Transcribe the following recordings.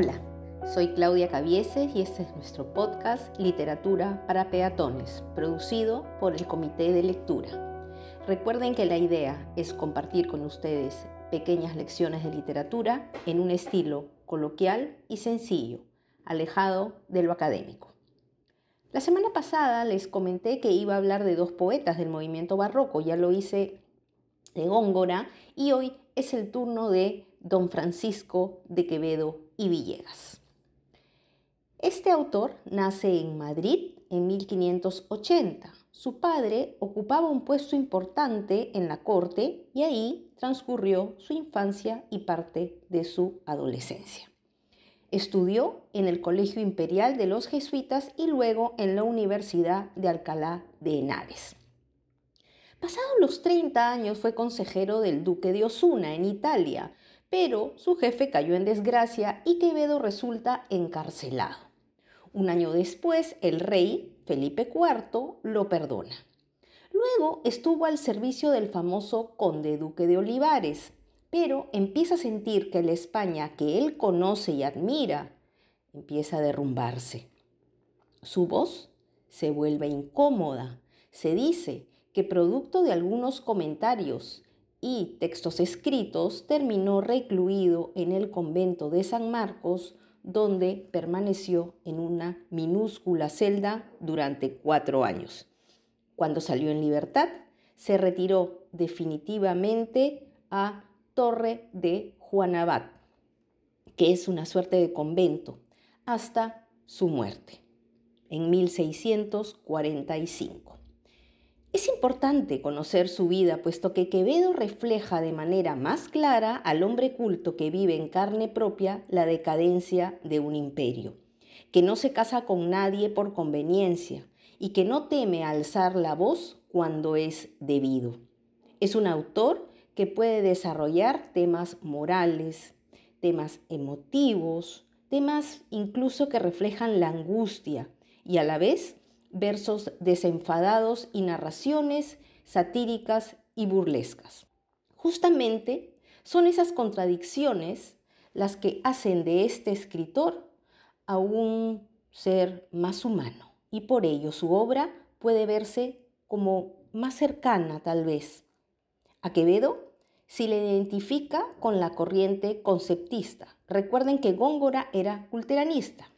Hola, soy Claudia Cavieses y este es nuestro podcast Literatura para Peatones, producido por el Comité de Lectura. Recuerden que la idea es compartir con ustedes pequeñas lecciones de literatura en un estilo coloquial y sencillo, alejado de lo académico. La semana pasada les comenté que iba a hablar de dos poetas del movimiento barroco, ya lo hice de Góngora y hoy es el turno de don Francisco de Quevedo y Villegas. Este autor nace en Madrid en 1580. Su padre ocupaba un puesto importante en la corte y ahí transcurrió su infancia y parte de su adolescencia. Estudió en el Colegio Imperial de los Jesuitas y luego en la Universidad de Alcalá de Henares. Pasados los 30 años fue consejero del duque de Osuna en Italia, pero su jefe cayó en desgracia y Quevedo resulta encarcelado. Un año después, el rey, Felipe IV, lo perdona. Luego estuvo al servicio del famoso conde duque de Olivares, pero empieza a sentir que la España que él conoce y admira empieza a derrumbarse. Su voz se vuelve incómoda. Se dice que producto de algunos comentarios y textos escritos, terminó recluido en el convento de San Marcos, donde permaneció en una minúscula celda durante cuatro años. Cuando salió en libertad, se retiró definitivamente a Torre de Juanabat, que es una suerte de convento, hasta su muerte en 1645. Es importante conocer su vida, puesto que Quevedo refleja de manera más clara al hombre culto que vive en carne propia la decadencia de un imperio, que no se casa con nadie por conveniencia y que no teme alzar la voz cuando es debido. Es un autor que puede desarrollar temas morales, temas emotivos, temas incluso que reflejan la angustia y a la vez versos desenfadados y narraciones satíricas y burlescas. Justamente son esas contradicciones las que hacen de este escritor a un ser más humano y por ello su obra puede verse como más cercana tal vez. A Quevedo si le identifica con la corriente conceptista. Recuerden que Góngora era culteranista.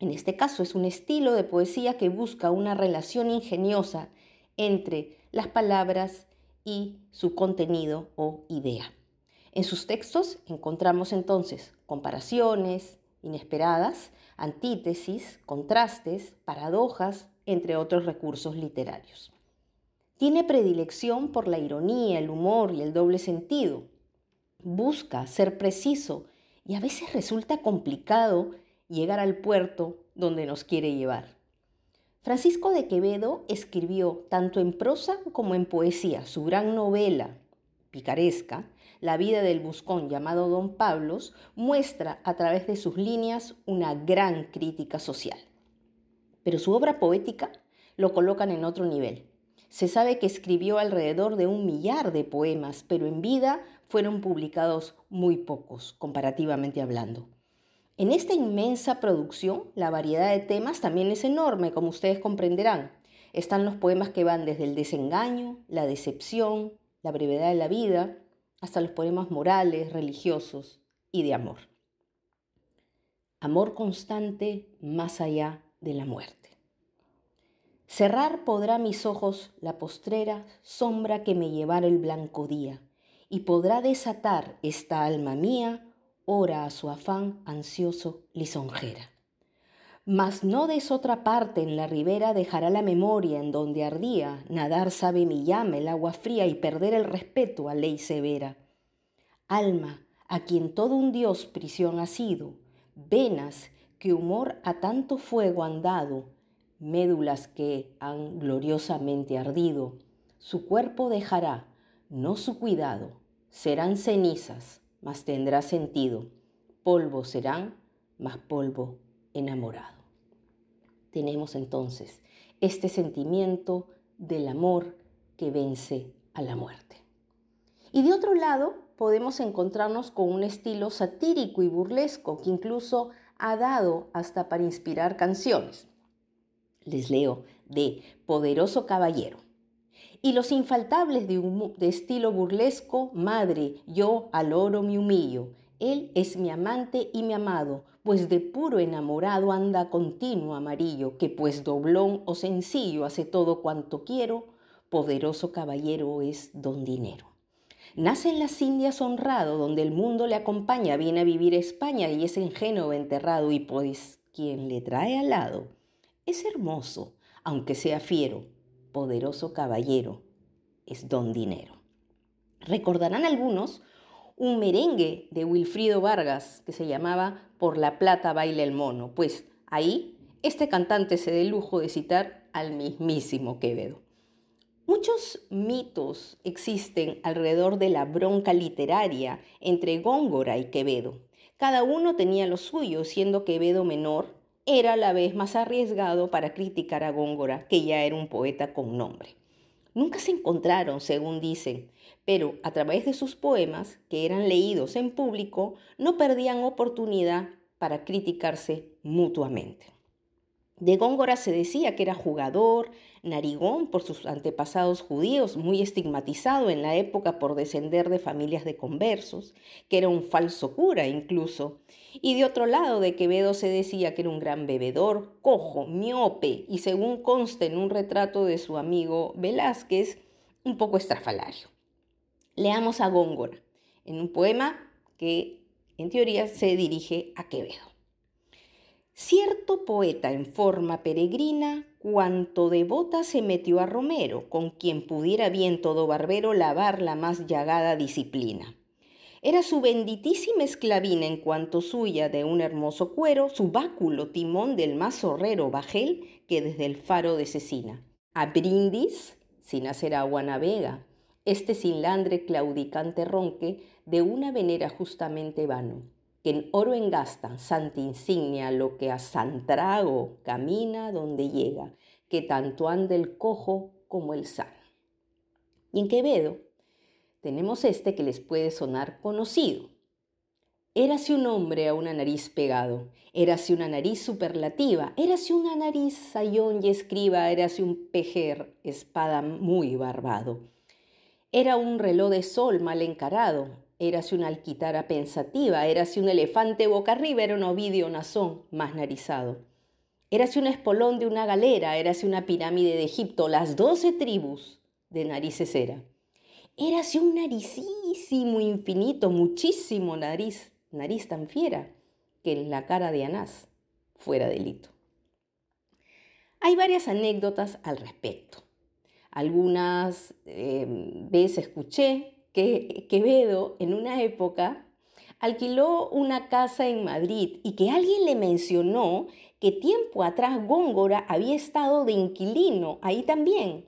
En este caso es un estilo de poesía que busca una relación ingeniosa entre las palabras y su contenido o idea. En sus textos encontramos entonces comparaciones inesperadas, antítesis, contrastes, paradojas, entre otros recursos literarios. Tiene predilección por la ironía, el humor y el doble sentido. Busca ser preciso y a veces resulta complicado llegar al puerto donde nos quiere llevar. Francisco de Quevedo escribió tanto en prosa como en poesía su gran novela picaresca, La vida del buscón llamado Don Pablos, muestra a través de sus líneas una gran crítica social. Pero su obra poética lo colocan en otro nivel. Se sabe que escribió alrededor de un millar de poemas, pero en vida fueron publicados muy pocos, comparativamente hablando. En esta inmensa producción, la variedad de temas también es enorme, como ustedes comprenderán. Están los poemas que van desde el desengaño, la decepción, la brevedad de la vida, hasta los poemas morales, religiosos y de amor. Amor constante más allá de la muerte. Cerrar podrá mis ojos la postrera sombra que me llevara el blanco día, y podrá desatar esta alma mía ora a su afán ansioso lisonjera. Mas no des otra parte en la ribera dejará la memoria en donde ardía, nadar sabe mi llama el agua fría y perder el respeto a ley severa. Alma, a quien todo un dios prisión ha sido, venas que humor a tanto fuego han dado, médulas que han gloriosamente ardido, su cuerpo dejará, no su cuidado, serán cenizas, mas tendrá sentido. Polvo serán, más polvo enamorado. Tenemos entonces este sentimiento del amor que vence a la muerte. Y de otro lado, podemos encontrarnos con un estilo satírico y burlesco que incluso ha dado hasta para inspirar canciones. Les leo de Poderoso Caballero. Y los infaltables de, de estilo burlesco, madre, yo al oro me humillo. Él es mi amante y mi amado, pues de puro enamorado anda continuo amarillo, que pues doblón o sencillo hace todo cuanto quiero, poderoso caballero es don dinero. Nace en las Indias honrado, donde el mundo le acompaña, viene a vivir a España y es en Génova enterrado, y pues quien le trae al lado es hermoso, aunque sea fiero, poderoso caballero, es don dinero. Recordarán algunos un merengue de Wilfrido Vargas que se llamaba Por la plata baila el mono, pues ahí este cantante se el lujo de citar al mismísimo Quevedo. Muchos mitos existen alrededor de la bronca literaria entre Góngora y Quevedo. Cada uno tenía lo suyo, siendo Quevedo menor, era a la vez más arriesgado para criticar a Góngora, que ya era un poeta con nombre. Nunca se encontraron, según dicen, pero a través de sus poemas, que eran leídos en público, no perdían oportunidad para criticarse mutuamente. De Góngora se decía que era jugador, narigón por sus antepasados judíos, muy estigmatizado en la época por descender de familias de conversos, que era un falso cura incluso. Y de otro lado de Quevedo se decía que era un gran bebedor, cojo, miope y según consta en un retrato de su amigo Velázquez, un poco estrafalario. Leamos a Góngora en un poema que en teoría se dirige a Quevedo. Cierto poeta en forma peregrina, cuanto devota se metió a Romero, con quien pudiera bien todo barbero lavar la más llagada disciplina. Era su benditísima esclavina en cuanto suya de un hermoso cuero, su báculo timón del más zorrero bajel que desde el faro de Cecina. A brindis, sin hacer agua navega, este sin landre claudicante ronque de una venera justamente vano que en oro engasta, santa insignia, lo que a Santrago camina donde llega, que tanto anda el cojo como el sano. Y en Quevedo tenemos este que les puede sonar conocido. Érase un hombre a una nariz pegado, érase una nariz superlativa, érase una nariz sayón y escriba, érase un pejer, espada muy barbado. Era un reloj de sol mal encarado, Érase una alquitara pensativa, érase un elefante boca arriba, era un ovidio nazón más narizado. Érase un espolón de una galera, érase una pirámide de Egipto, las doce tribus de narices era. Érase un naricísimo infinito, muchísimo nariz, nariz tan fiera, que en la cara de Anás fuera delito. Hay varias anécdotas al respecto. Algunas eh, veces escuché que Quevedo en una época alquiló una casa en Madrid y que alguien le mencionó que tiempo atrás Góngora había estado de inquilino ahí también.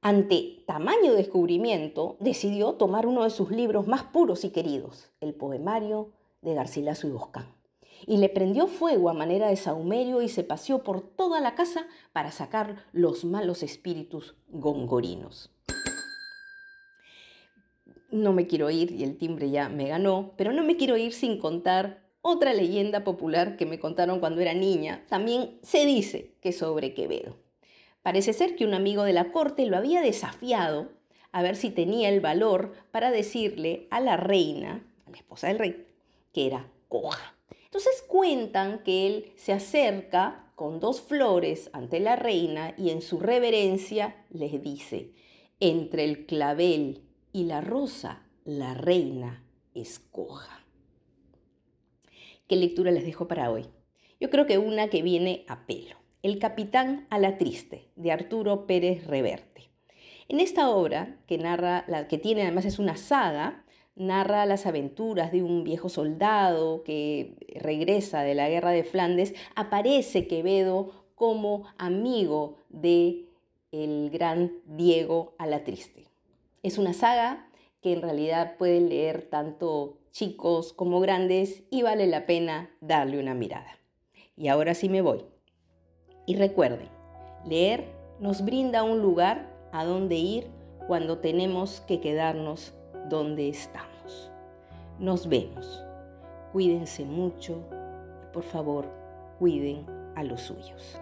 Ante tamaño descubrimiento, decidió tomar uno de sus libros más puros y queridos, el poemario de Garcilaso y Boscán, y le prendió fuego a manera de saumerio y se paseó por toda la casa para sacar los malos espíritus gongorinos no me quiero ir y el timbre ya me ganó, pero no me quiero ir sin contar otra leyenda popular que me contaron cuando era niña. También se dice que sobre Quevedo. Parece ser que un amigo de la corte lo había desafiado a ver si tenía el valor para decirle a la reina, a la esposa del rey, que era coja. Entonces cuentan que él se acerca con dos flores ante la reina y en su reverencia les dice, entre el clavel y la rosa la reina escoja. ¿Qué lectura les dejo para hoy? Yo creo que una que viene a pelo. El capitán a la triste, de Arturo Pérez Reverte. En esta obra, que narra, que tiene además es una saga, narra las aventuras de un viejo soldado que regresa de la guerra de Flandes, aparece Quevedo como amigo de el gran Diego a la triste. Es una saga que en realidad pueden leer tanto chicos como grandes y vale la pena darle una mirada. Y ahora sí me voy. Y recuerden, leer nos brinda un lugar a donde ir cuando tenemos que quedarnos donde estamos. Nos vemos. Cuídense mucho y por favor cuiden a los suyos.